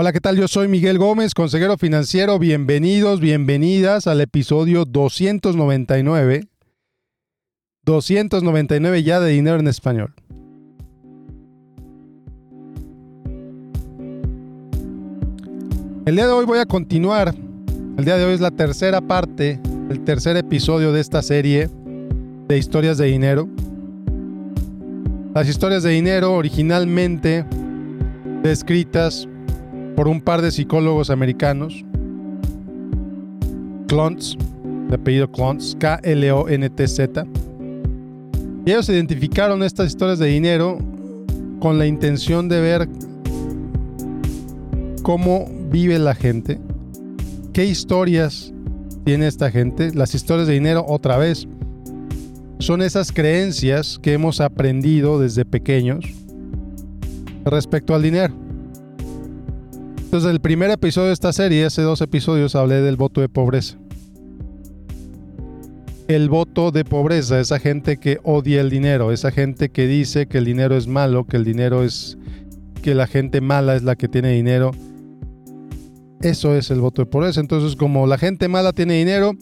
Hola, ¿qué tal? Yo soy Miguel Gómez, consejero financiero. Bienvenidos, bienvenidas al episodio 299. 299 ya de dinero en español. El día de hoy voy a continuar. El día de hoy es la tercera parte, el tercer episodio de esta serie de historias de dinero. Las historias de dinero originalmente descritas por un par de psicólogos americanos, Klontz, de apellido Klontz, K-L-O-N-T-Z. Ellos identificaron estas historias de dinero con la intención de ver cómo vive la gente, qué historias tiene esta gente. Las historias de dinero, otra vez, son esas creencias que hemos aprendido desde pequeños respecto al dinero. Entonces, el primer episodio de esta serie, hace dos episodios, hablé del voto de pobreza. El voto de pobreza, esa gente que odia el dinero, esa gente que dice que el dinero es malo, que el dinero es. que la gente mala es la que tiene dinero. Eso es el voto de pobreza. Entonces, como la gente mala tiene dinero,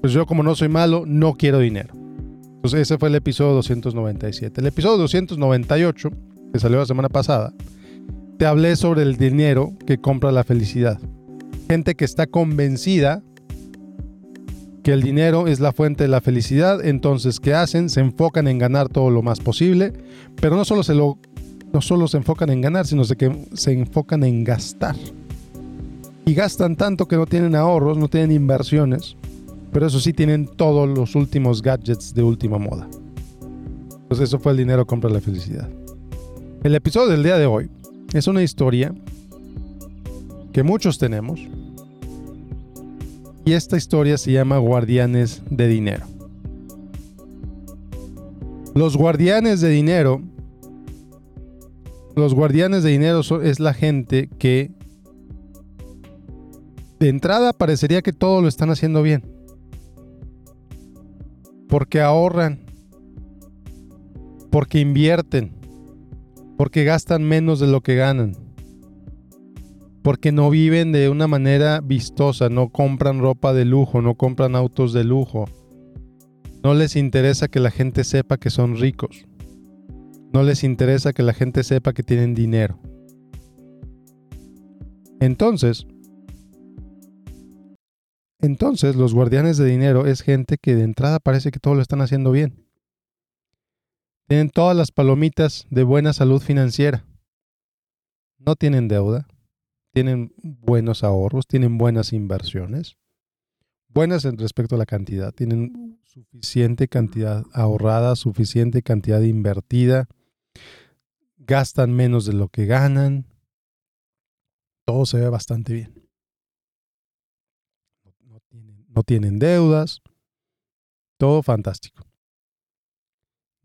pues yo, como no soy malo, no quiero dinero. Entonces, ese fue el episodio 297. El episodio 298, que salió la semana pasada, te hablé sobre el dinero que compra la felicidad. Gente que está convencida que el dinero es la fuente de la felicidad, entonces ¿qué hacen? Se enfocan en ganar todo lo más posible, pero no solo se lo no solo se enfocan en ganar, sino que se enfocan en gastar. Y gastan tanto que no tienen ahorros, no tienen inversiones, pero eso sí tienen todos los últimos gadgets de última moda. Pues eso fue el dinero compra la felicidad. El episodio del día de hoy es una historia que muchos tenemos. Y esta historia se llama Guardianes de Dinero. Los guardianes de dinero, los guardianes de dinero es la gente que de entrada parecería que todo lo están haciendo bien. Porque ahorran, porque invierten, porque gastan menos de lo que ganan. Porque no viven de una manera vistosa, no compran ropa de lujo, no compran autos de lujo. No les interesa que la gente sepa que son ricos. No les interesa que la gente sepa que tienen dinero. Entonces, entonces los guardianes de dinero es gente que de entrada parece que todo lo están haciendo bien. Tienen todas las palomitas de buena salud financiera. No tienen deuda. Tienen buenos ahorros. Tienen buenas inversiones. Buenas en respecto a la cantidad. Tienen suficiente cantidad ahorrada, suficiente cantidad invertida. Gastan menos de lo que ganan. Todo se ve bastante bien. No tienen, no tienen deudas. Todo fantástico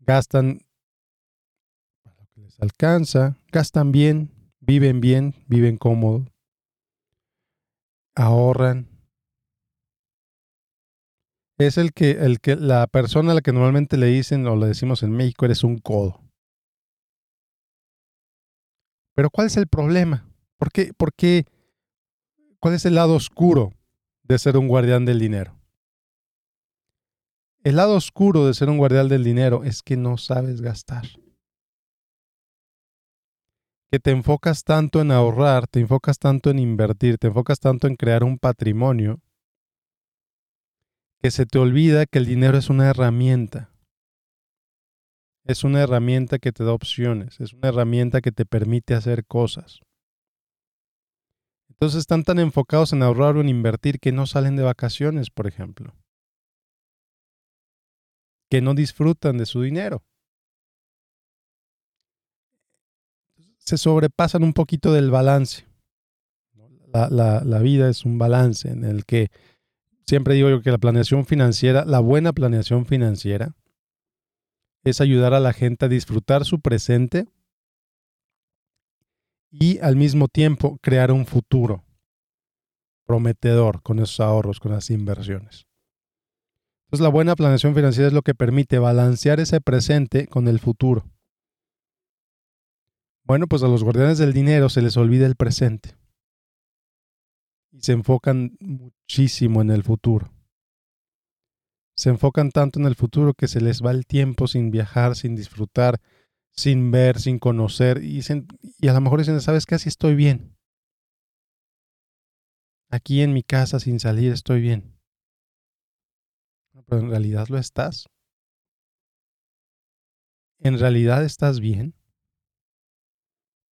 gastan para lo que les alcanza, gastan bien, viven bien, viven cómodo, ahorran. Es el que, el que la persona a la que normalmente le dicen o le decimos en México eres un codo. Pero ¿cuál es el problema? ¿Por qué, ¿Por qué? ¿Cuál es el lado oscuro de ser un guardián del dinero? El lado oscuro de ser un guardián del dinero es que no sabes gastar. Que te enfocas tanto en ahorrar, te enfocas tanto en invertir, te enfocas tanto en crear un patrimonio, que se te olvida que el dinero es una herramienta. Es una herramienta que te da opciones, es una herramienta que te permite hacer cosas. Entonces están tan enfocados en ahorrar o en invertir que no salen de vacaciones, por ejemplo que no disfrutan de su dinero. Se sobrepasan un poquito del balance. La, vida es un balance en el que siempre digo yo que la planeación financiera, la buena planeación financiera, es ayudar a la gente a disfrutar su presente y al mismo tiempo crear un futuro prometedor con esos ahorros, con las inversiones. Entonces la buena planeación financiera es lo que permite balancear ese presente con el futuro. Bueno, pues a los guardianes del dinero se les olvida el presente. y se enfocan muchísimo en el futuro. Se enfocan tanto en el futuro que se les va el tiempo sin viajar, sin disfrutar, sin ver, sin conocer y, y a lo mejor dicen, ¿sabes qué? Así estoy bien. Aquí en mi casa sin salir estoy bien. Pero en realidad lo estás. ¿En realidad estás bien?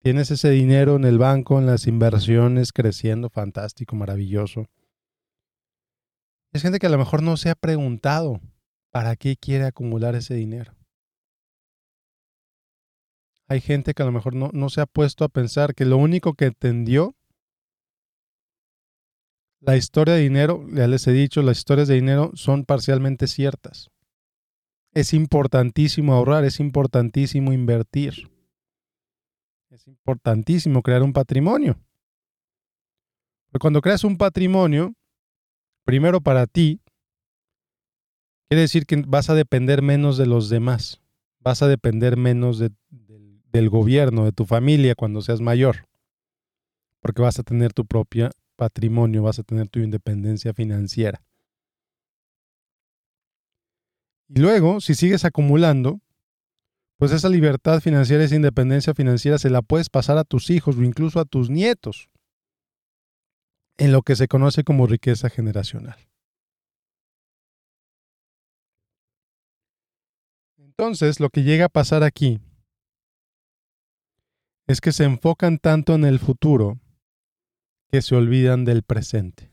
Tienes ese dinero en el banco, en las inversiones, creciendo, fantástico, maravilloso. Es gente que a lo mejor no se ha preguntado para qué quiere acumular ese dinero. Hay gente que a lo mejor no, no se ha puesto a pensar que lo único que entendió la historia de dinero, ya les he dicho, las historias de dinero son parcialmente ciertas. Es importantísimo ahorrar, es importantísimo invertir. Es importantísimo crear un patrimonio. Cuando creas un patrimonio, primero para ti, quiere decir que vas a depender menos de los demás. Vas a depender menos del gobierno, de tu familia cuando seas mayor. Porque vas a tener tu propio patrimonio, vas a tener tu independencia financiera. Y luego, si sigues acumulando, pues esa libertad financiera, esa independencia financiera se la puedes pasar a tus hijos o incluso a tus nietos en lo que se conoce como riqueza generacional. Entonces, lo que llega a pasar aquí es que se enfocan tanto en el futuro que se olvidan del presente.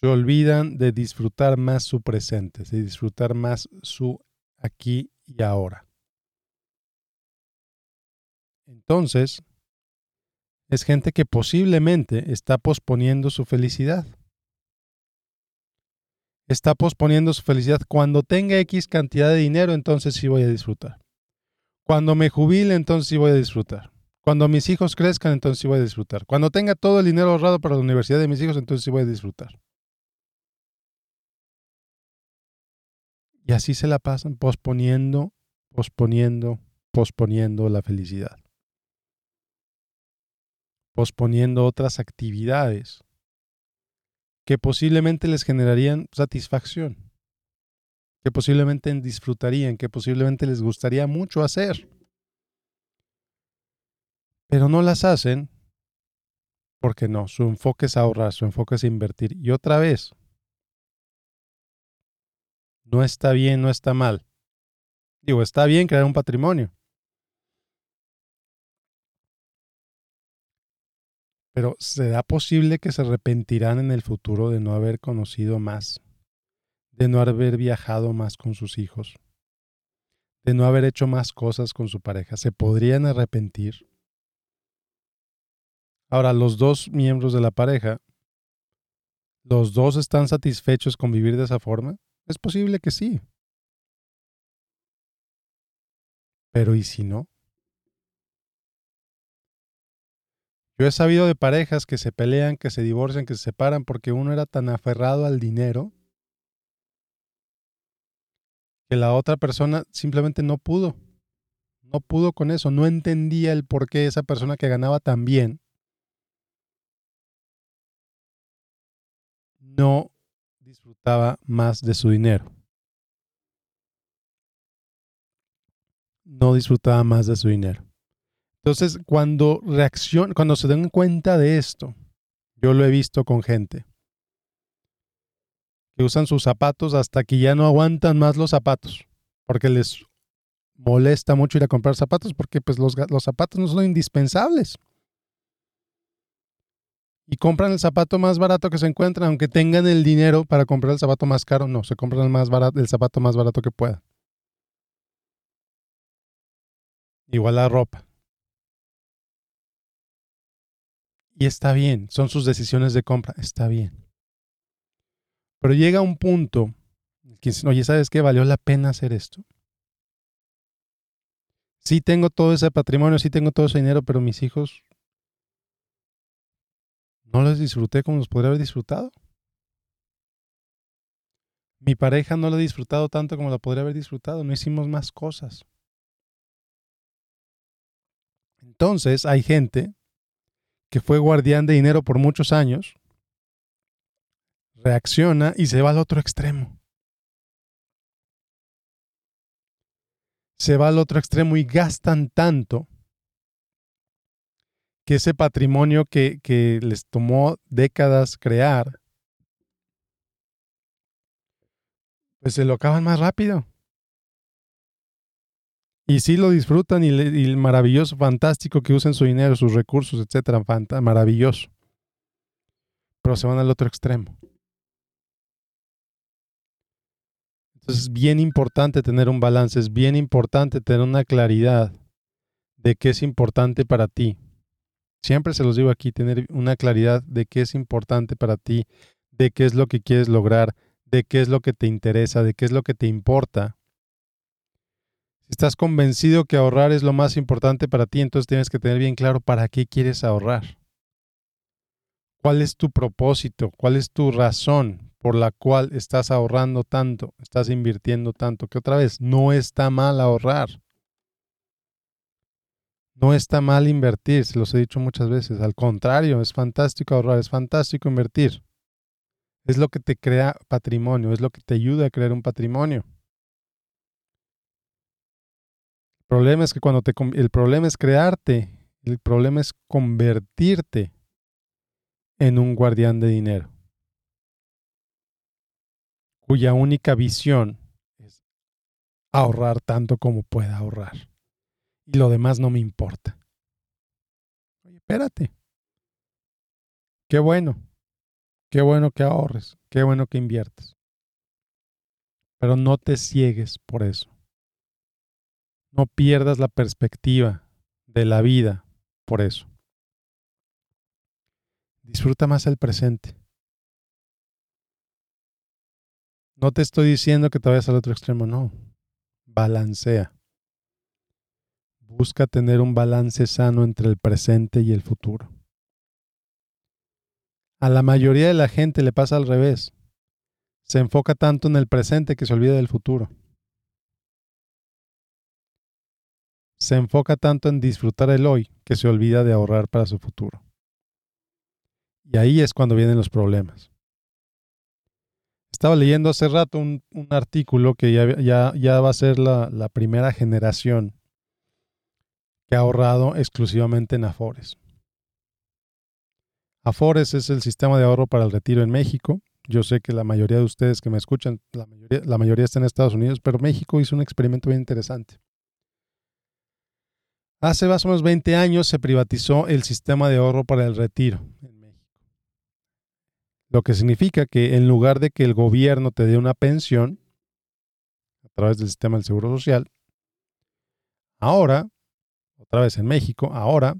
Se olvidan de disfrutar más su presente, de disfrutar más su aquí y ahora. Entonces, es gente que posiblemente está posponiendo su felicidad. Está posponiendo su felicidad. Cuando tenga X cantidad de dinero, entonces sí voy a disfrutar. Cuando me jubile, entonces sí voy a disfrutar. Cuando mis hijos crezcan, entonces sí voy a disfrutar. Cuando tenga todo el dinero ahorrado para la universidad de mis hijos, entonces sí voy a disfrutar. Y así se la pasan posponiendo, posponiendo, posponiendo la felicidad. Posponiendo otras actividades que posiblemente les generarían satisfacción, que posiblemente disfrutarían, que posiblemente les gustaría mucho hacer. Pero no las hacen porque no, su enfoque es ahorrar, su enfoque es invertir. Y otra vez, no está bien, no está mal. Digo, está bien crear un patrimonio. Pero ¿será posible que se arrepentirán en el futuro de no haber conocido más? De no haber viajado más con sus hijos? De no haber hecho más cosas con su pareja? ¿Se podrían arrepentir? Ahora, los dos miembros de la pareja, ¿los dos están satisfechos con vivir de esa forma? Es posible que sí. Pero ¿y si no? Yo he sabido de parejas que se pelean, que se divorcian, que se separan porque uno era tan aferrado al dinero que la otra persona simplemente no pudo. No pudo con eso, no entendía el por qué esa persona que ganaba tan bien no disfrutaba más de su dinero. No disfrutaba más de su dinero. Entonces, cuando reacciona, cuando se den cuenta de esto, yo lo he visto con gente que usan sus zapatos hasta que ya no aguantan más los zapatos, porque les molesta mucho ir a comprar zapatos, porque pues los, los zapatos no son indispensables y compran el zapato más barato que se encuentran, aunque tengan el dinero para comprar el zapato más caro, no, se compran el, más el zapato más barato que puedan. Igual la ropa. Y está bien, son sus decisiones de compra, está bien. Pero llega un punto que dicen, oye, ¿sabes qué? ¿Valió la pena hacer esto? Sí tengo todo ese patrimonio, sí tengo todo ese dinero, pero mis hijos no los disfruté como los podría haber disfrutado. Mi pareja no la ha disfrutado tanto como la podría haber disfrutado. No hicimos más cosas. Entonces hay gente que fue guardián de dinero por muchos años, reacciona y se va al otro extremo. Se va al otro extremo y gastan tanto que ese patrimonio que, les tomó décadas crear, pues se lo acaban más rápido. Y sí lo disfrutan y, el maravilloso, fantástico que usen su dinero, sus recursos, etcétera, maravilloso. Pero se van al otro extremo. Entonces es bien importante tener un balance, es bien importante tener una claridad de qué es importante para ti. Siempre se los digo aquí, tener una claridad de qué es importante para ti, de qué es lo que quieres lograr, de qué es lo que te interesa, de qué es lo que te importa. Si estás convencido que ahorrar es lo más importante para ti, entonces tienes que tener bien claro para qué quieres ahorrar. ¿Cuál es tu propósito? ¿Cuál es tu razón por la cual estás ahorrando tanto, estás invirtiendo tanto? Que otra vez, no está mal ahorrar. No está mal invertir, se los he dicho muchas veces. Al contrario, es fantástico ahorrar, es fantástico invertir. Es lo que te crea patrimonio, es lo que te ayuda a crear un patrimonio. El problema es que cuando te el problema es crearte, el problema es convertirte en un guardián de dinero, cuya única visión es ahorrar tanto como pueda ahorrar. Y lo demás no me importa. Oye, espérate. Qué bueno, Qué bueno que ahorres, qué bueno que inviertes. Pero no te ciegues por eso. No pierdas la perspectiva de la vida por eso. Disfruta más el presente. No te estoy diciendo que te vayas al otro extremo, no. Balancea. Busca tener un balance sano entre el presente y el futuro. A la mayoría de la gente le pasa al revés. Se enfoca tanto en el presente que se olvida del futuro. Se enfoca tanto en disfrutar el hoy que se olvida de ahorrar para su futuro. Y ahí es cuando vienen los problemas. Estaba leyendo hace rato un, artículo que ya, va a ser la primera generación que ha ahorrado exclusivamente en Afores. Afores es el sistema de ahorro para el retiro en México. Yo sé que la mayoría de ustedes que me escuchan, la mayoría, la mayoría está en Estados Unidos, pero México hizo un experimento bien interesante. Hace más o menos 20 años se privatizó el sistema de ahorro para el retiro en México. Lo que significa que en lugar de que el gobierno te dé una pensión a través del sistema del Seguro Social, ahora, otra vez en México, ahora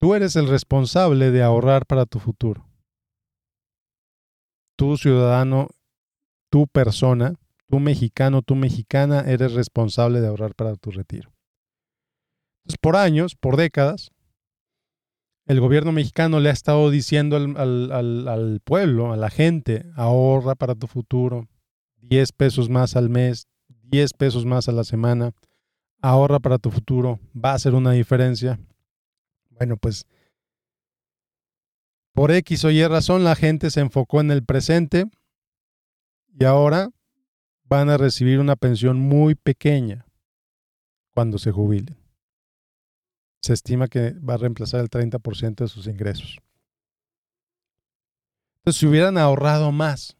Tú eres el responsable de ahorrar para tu futuro. Tú ciudadano, tú persona, tú mexicano, tú mexicana, eres responsable de ahorrar para tu retiro. Entonces, por años, por décadas, el gobierno mexicano le ha estado diciendo al, al, pueblo, a la gente, ahorra para tu futuro, 10 pesos más al mes, 10 pesos más a la semana, ahorra para tu futuro, va a hacer una diferencia. Bueno, pues por X o Y razón la gente se enfocó en el presente y ahora van a recibir una pensión muy pequeña cuando se jubilen. Se estima que va a reemplazar el 30% de sus ingresos. Entonces, si hubieran ahorrado más,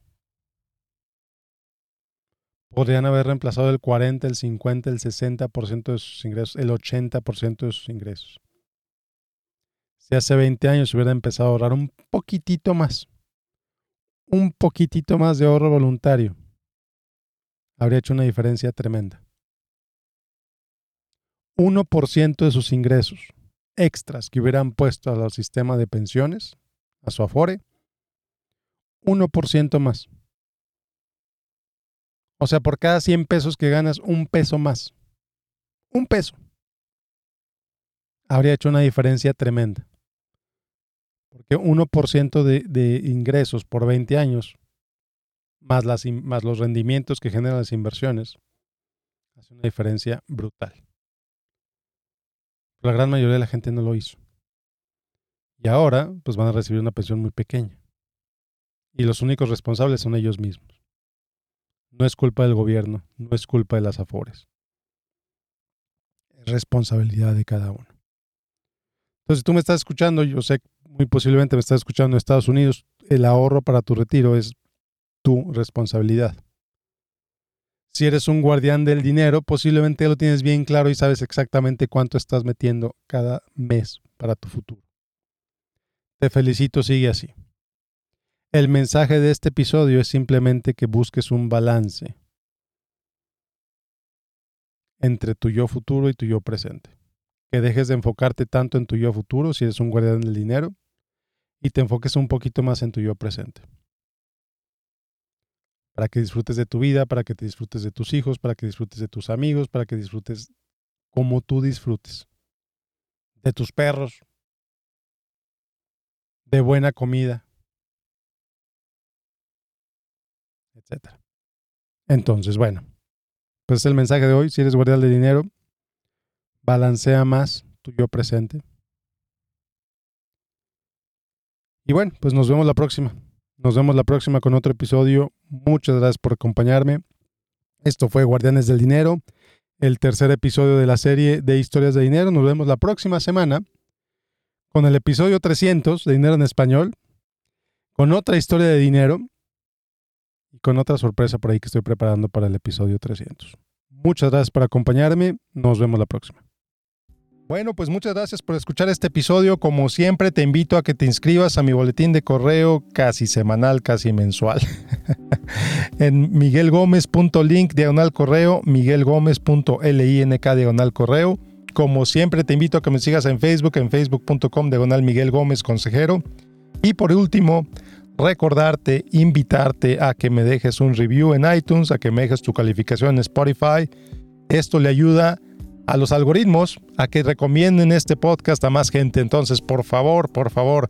podrían haber reemplazado el 40, el 50, el 60% de sus ingresos, el 80% de sus ingresos si hace 20 años hubiera empezado a ahorrar un poquitito más, un poquitito más de ahorro voluntario, habría hecho una diferencia tremenda. 1% de sus ingresos extras que hubieran puesto al sistema de pensiones, a su Afore, 1% más. O sea, por cada 100 pesos que ganas, un peso más. Un peso. Habría hecho una diferencia tremenda. Porque 1% de, de ingresos por 20 años, más, los rendimientos que generan las inversiones, hace una diferencia brutal. la gran mayoría de la gente no lo hizo. Y ahora, pues van a recibir una pensión muy pequeña. Y los únicos responsables son ellos mismos. No es culpa del gobierno, no es culpa de las afores. Es responsabilidad de cada uno. Entonces, tú me estás escuchando, yo sé, muy posiblemente me estás escuchando en Estados Unidos, el ahorro para tu retiro es tu responsabilidad. Si eres un guardián del dinero, posiblemente lo tienes bien claro y sabes exactamente cuánto estás metiendo cada mes para tu futuro. Te felicito, sigue así. El mensaje de este episodio es simplemente que busques un balance entre tu yo futuro y tu yo presente. Que dejes de enfocarte tanto en tu yo futuro si eres un guardián del dinero y te enfoques un poquito más en tu yo presente para que disfrutes de tu vida, para que te disfrutes de tus hijos, para que disfrutes de tus amigos, para que disfrutes como tú disfrutes. De tus perros, de buena comida, Entonces, bueno, pues es el mensaje de hoy. Si eres guardián de dinero, balancea más tu yo presente. Y bueno, pues nos vemos la próxima. Nos vemos la próxima con otro episodio. Muchas gracias por acompañarme. Esto fue Guardianes del Dinero, el tercer episodio de la serie de historias de dinero. Nos vemos la próxima semana con el episodio 300 de Dinero en Español, con otra historia de dinero con otra sorpresa por ahí que estoy preparando para el episodio 300. Muchas gracias por acompañarme. Nos vemos la próxima. Bueno, pues muchas gracias por escuchar este episodio. Como siempre, te invito a que te inscribas a mi boletín de correo casi semanal, casi mensual. en miguelgomez.link diagonal correo, miguelgomez.link diagonal correo. Como siempre, te invito a que me sigas en Facebook, en facebook.com diagonal Miguel Gómez Consejero. Y por último, recordarte, invitarte a que me dejes un review en iTunes, a que me dejes tu calificación en Spotify. Esto le ayuda a los algoritmos a que recomienden este podcast a más gente. Entonces, por favor, por favor,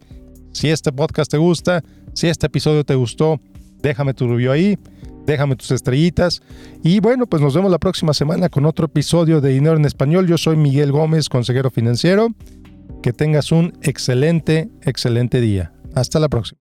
si este podcast te gusta, si este episodio te gustó, déjame tu review ahí, déjame tus estrellitas. Y bueno, pues nos vemos la próxima semana con otro episodio de Dinero en Español. Yo soy Miguel Gómez, consejero financiero. Que tengas un excelente, excelente día. Hasta la próxima.